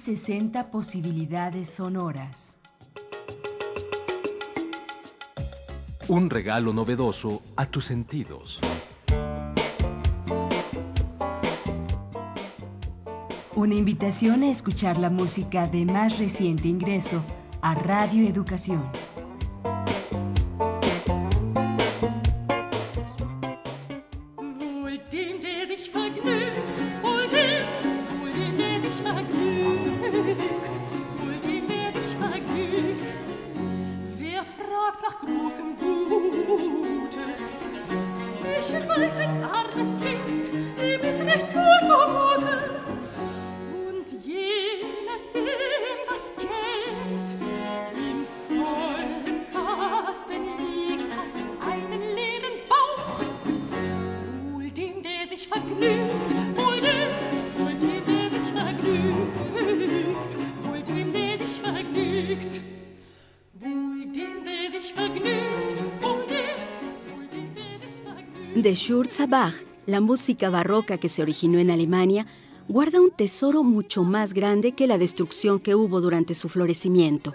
1060 posibilidades sonoras. Un regalo novedoso a tus sentidos. Una invitación a escuchar la música de más reciente ingreso a Radio Educación. De Schurzabach, la música barroca que se originó en Alemania, guarda un tesoro mucho más grande que la destrucción que hubo durante su florecimiento.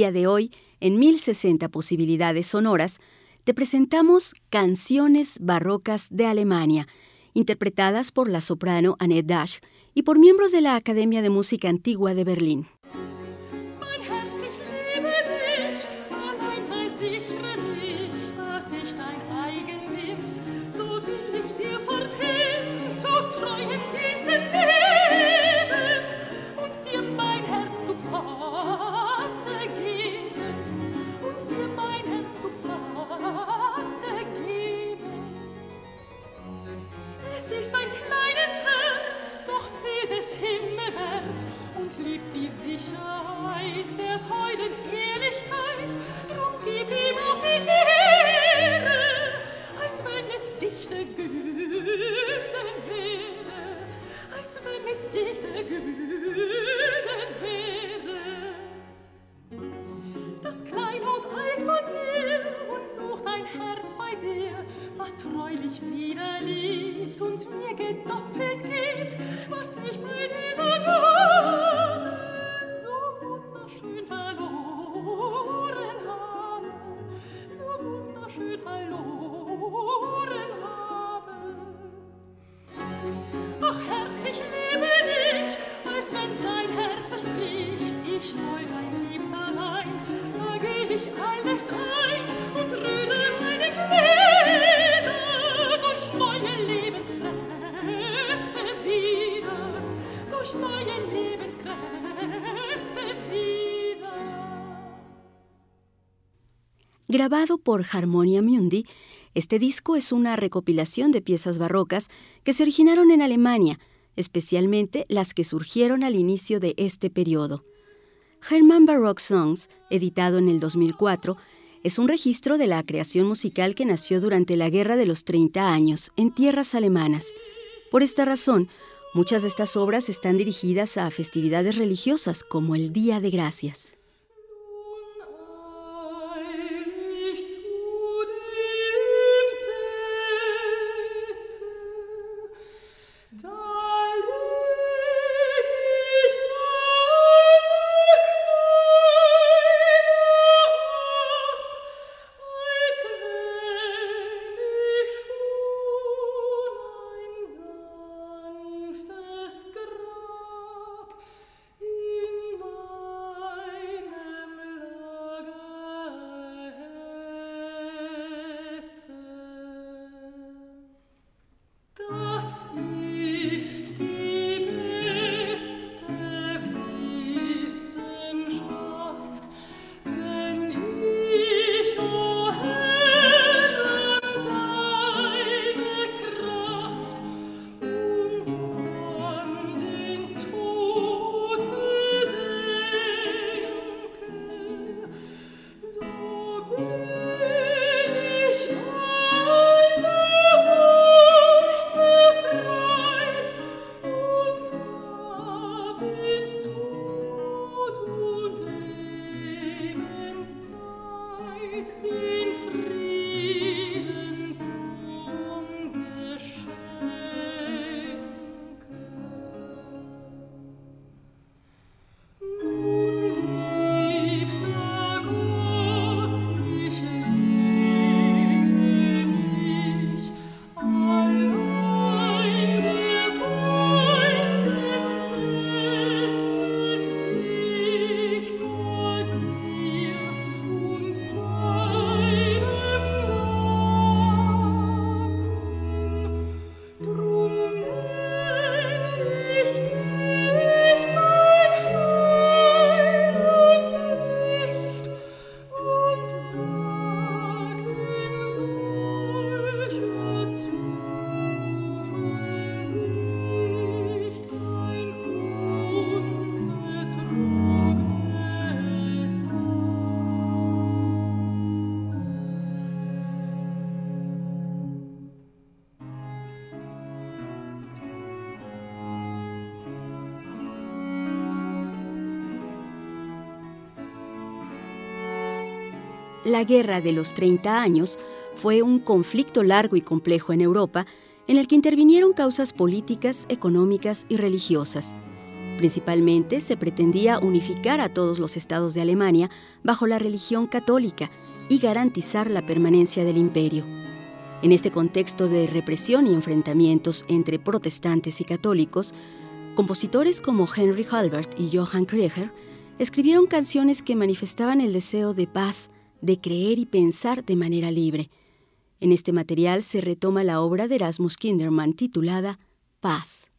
día de hoy, en 1060 posibilidades sonoras, te presentamos Canciones Barrocas de Alemania, interpretadas por la soprano Annette Dasch y por miembros de la Academia de Música Antigua de Berlín. Grabado por Harmonia Mundi, este disco es una recopilación de piezas barrocas que se originaron en Alemania, especialmente las que surgieron al inicio de este periodo. Herman Baroque Songs, editado en el 2004, es un registro de la creación musical que nació durante la Guerra de los 30 años en tierras alemanas. Por esta razón, muchas de estas obras están dirigidas a festividades religiosas como el Día de Gracias. La Guerra de los 30 años fue un conflicto largo y complejo en Europa en el que intervinieron causas políticas, económicas y religiosas. Principalmente se pretendía unificar a todos los estados de Alemania bajo la religión católica y garantizar la permanencia del imperio. En este contexto de represión y enfrentamientos entre protestantes y católicos, compositores como Henry Halbert y Johann Krieger escribieron canciones que manifestaban el deseo de paz, de creer y pensar de manera libre. En este material se retoma la obra de Erasmus Kinderman titulada Paz.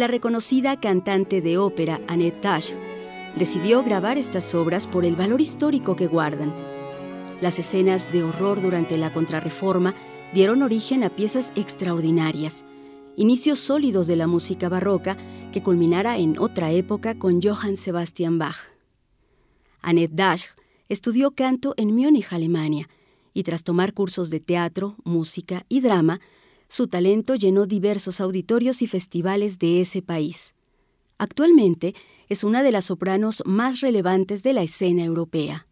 La reconocida cantante de ópera Annette Tash decidió grabar estas obras por el valor histórico que guardan. Las escenas de horror durante la Contrarreforma dieron origen a piezas extraordinarias, inicios sólidos de la música barroca que culminara en otra época con Johann Sebastian Bach. Annette Dash estudió canto en Múnich, Alemania, y tras tomar cursos de teatro, música y drama, su talento llenó diversos auditorios y festivales de ese país. Actualmente es una de las sopranos más relevantes de la escena europea.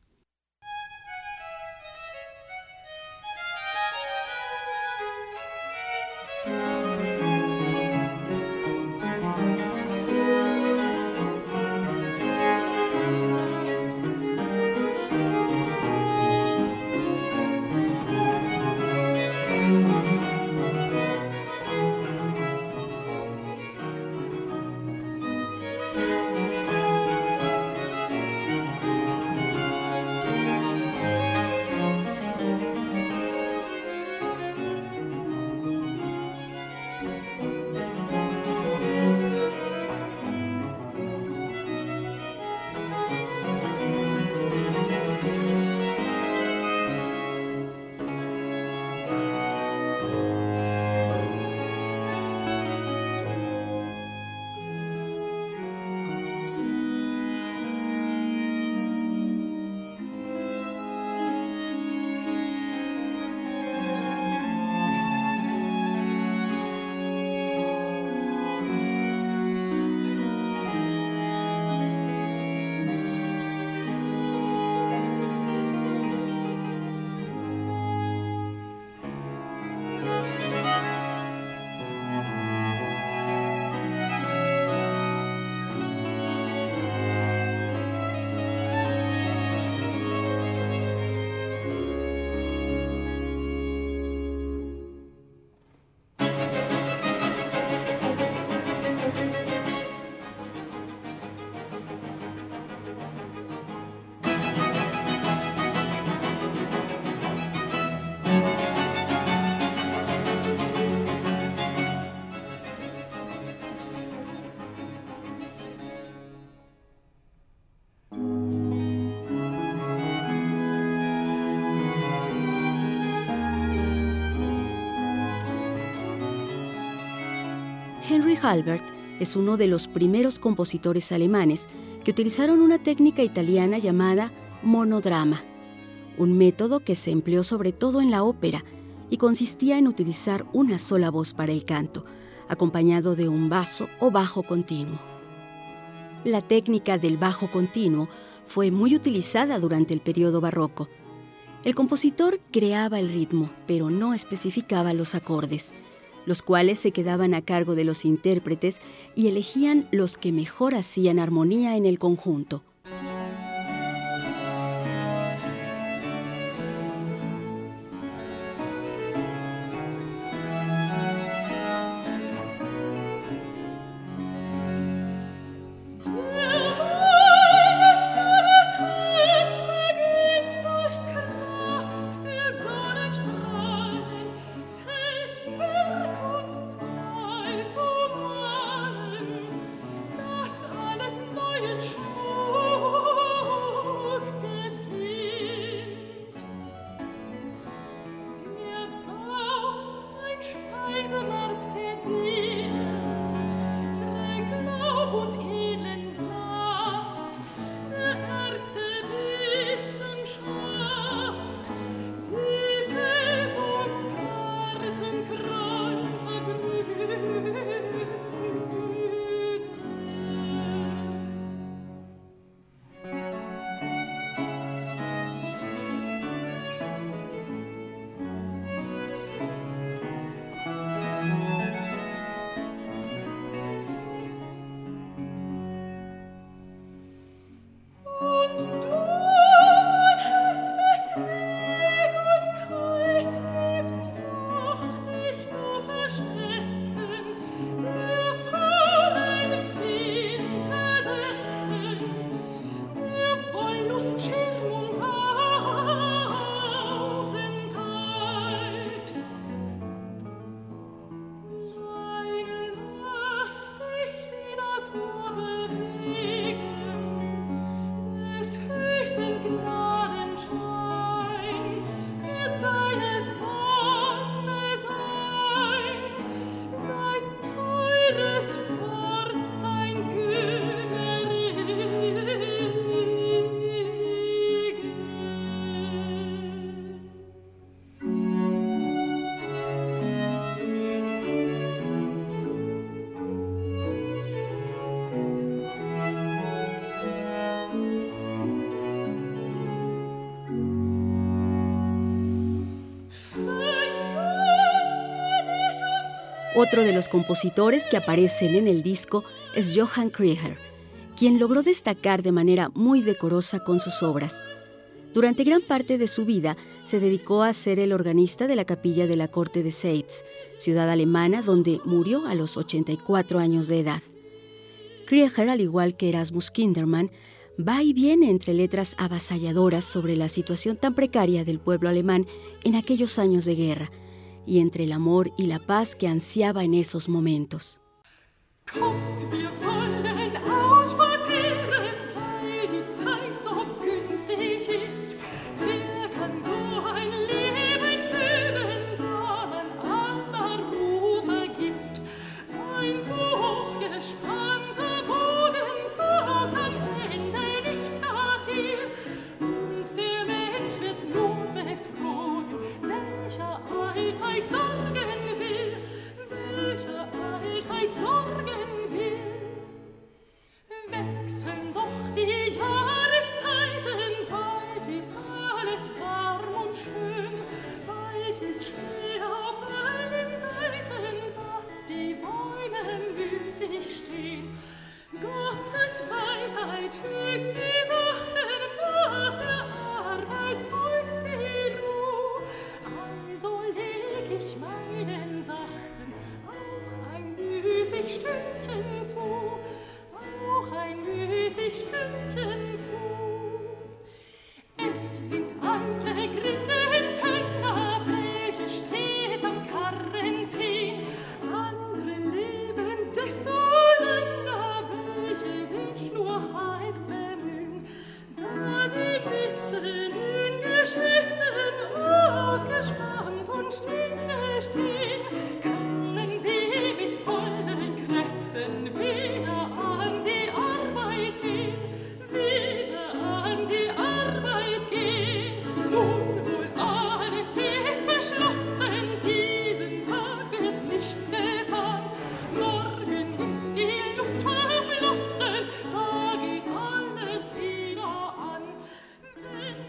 Halbert es uno de los primeros compositores alemanes que utilizaron una técnica italiana llamada monodrama, un método que se empleó sobre todo en la ópera y consistía en utilizar una sola voz para el canto, acompañado de un basso o bajo continuo. La técnica del bajo continuo fue muy utilizada durante el periodo barroco. El compositor creaba el ritmo, pero no especificaba los acordes los cuales se quedaban a cargo de los intérpretes y elegían los que mejor hacían armonía en el conjunto. Otro de los compositores que aparecen en el disco es Johann Krieger, quien logró destacar de manera muy decorosa con sus obras. Durante gran parte de su vida se dedicó a ser el organista de la capilla de la corte de Seitz, ciudad alemana donde murió a los 84 años de edad. Krieger, al igual que Erasmus Kindermann, va y viene entre letras avasalladoras sobre la situación tan precaria del pueblo alemán en aquellos años de guerra, y entre el amor y la paz que ansiaba en esos momentos.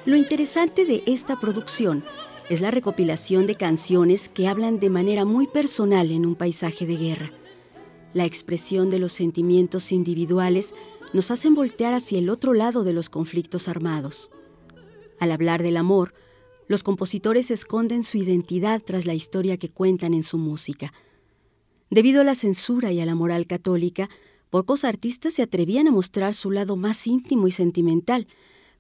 Lo interesante de esta producción es la recopilación de canciones que hablan de manera muy personal en un paisaje de guerra. La expresión de los sentimientos individuales nos hacen voltear hacia el otro lado de los conflictos armados. Al hablar del amor, los compositores esconden su identidad tras la historia que cuentan en su música. Debido a la censura y a la moral católica, pocos artistas se atrevían a mostrar su lado más íntimo y sentimental,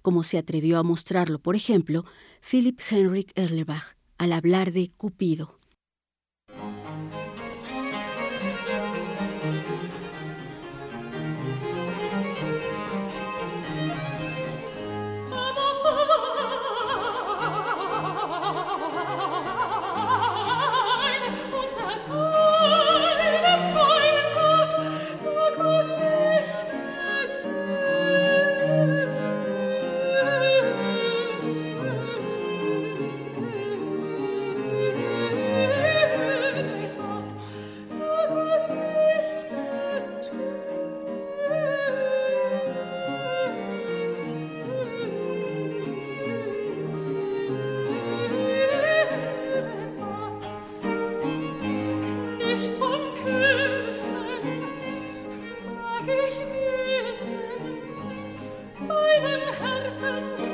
como se atrevió a mostrarlo, por ejemplo, Philipp Henrik Erlebach al hablar de Cupido. ich wissen, meinem Herzen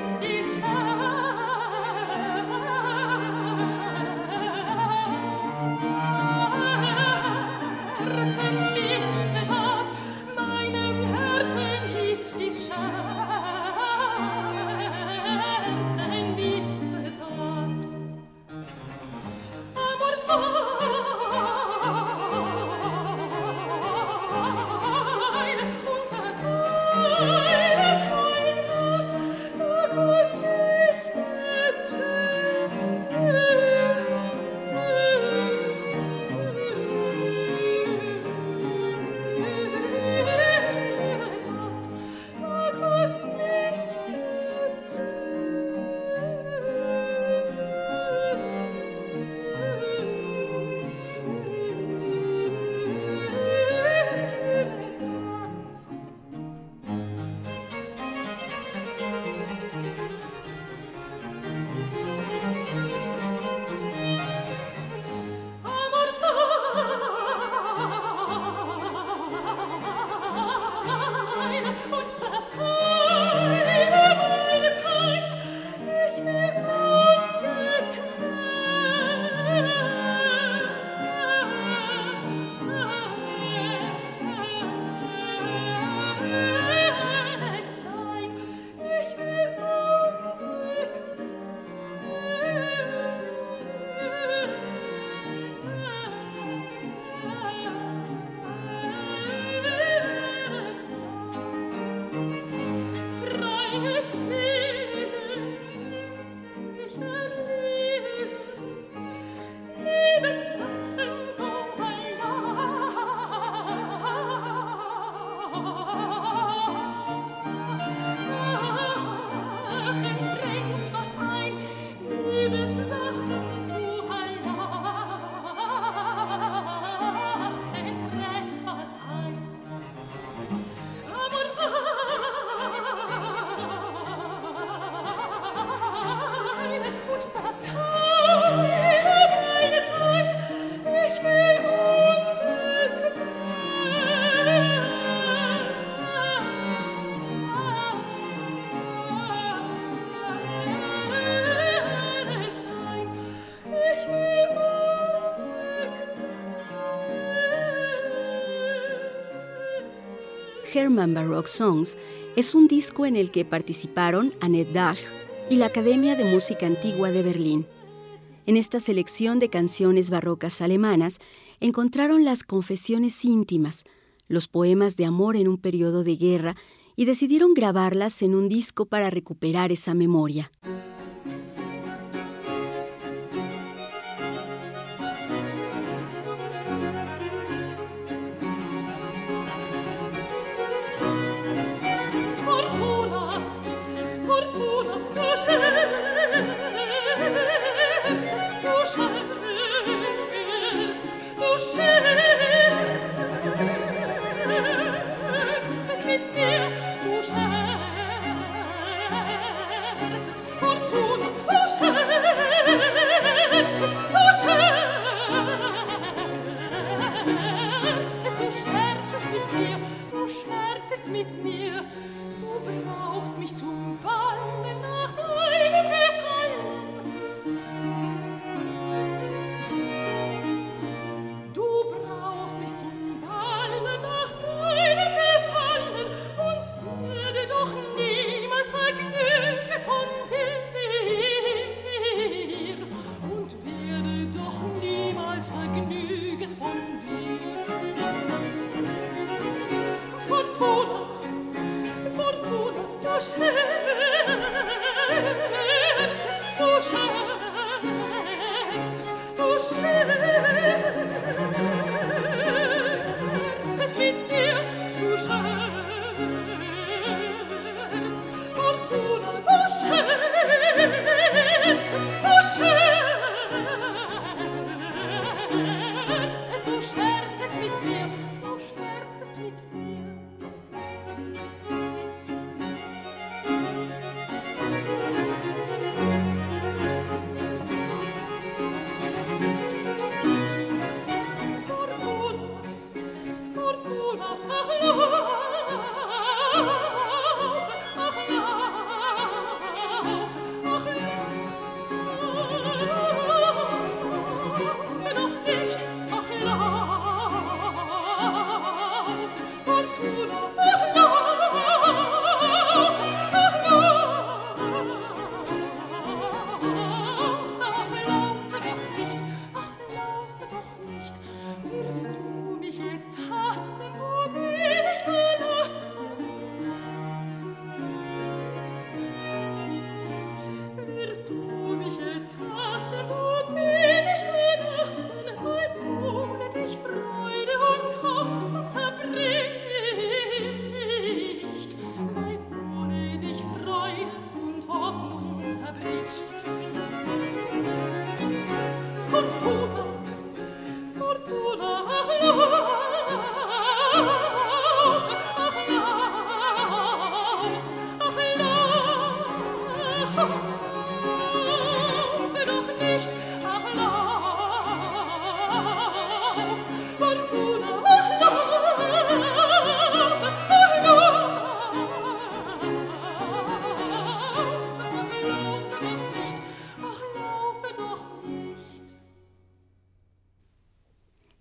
Herman Baroque Songs es un disco en el que participaron Annette Dash y la Academia de Música Antigua de Berlín. En esta selección de canciones barrocas alemanas encontraron las confesiones íntimas, los poemas de amor en un periodo de guerra y decidieron grabarlas en un disco para recuperar esa memoria.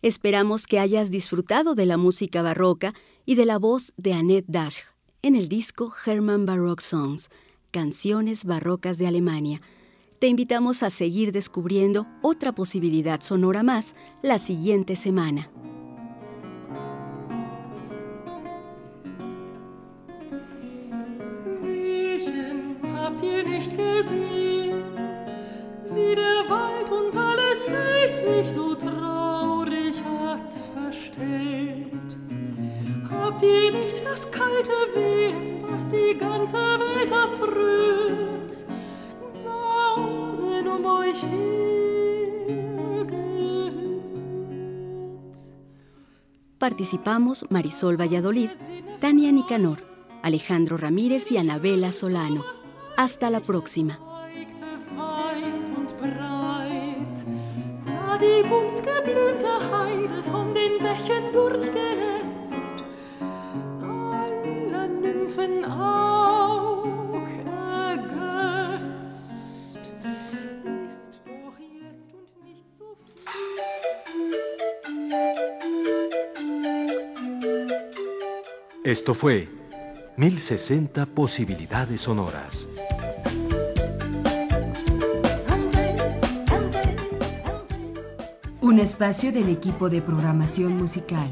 Esperamos que hayas disfrutado de la música barroca y de la voz de Annette Dash en el disco Herman Baroque Songs, Canciones Barrocas de Alemania. Te invitamos a seguir descubriendo otra posibilidad sonora más la siguiente semana. Habt ihr nicht das kalte Wehen, das die ganze Welt erfröht, sausen um euch Participamos Marisol Valladolid, Tania Nicanor, Alejandro Ramírez y Anabela Solano. Hasta la próxima. die bunt geblühte Heide von den Bächen alle Nymphen Aug ergötzt, ist doch jetzt und nicht so viel. Esto fue 1060 posibilidades sonoras. Un espacio del equipo de programación musical.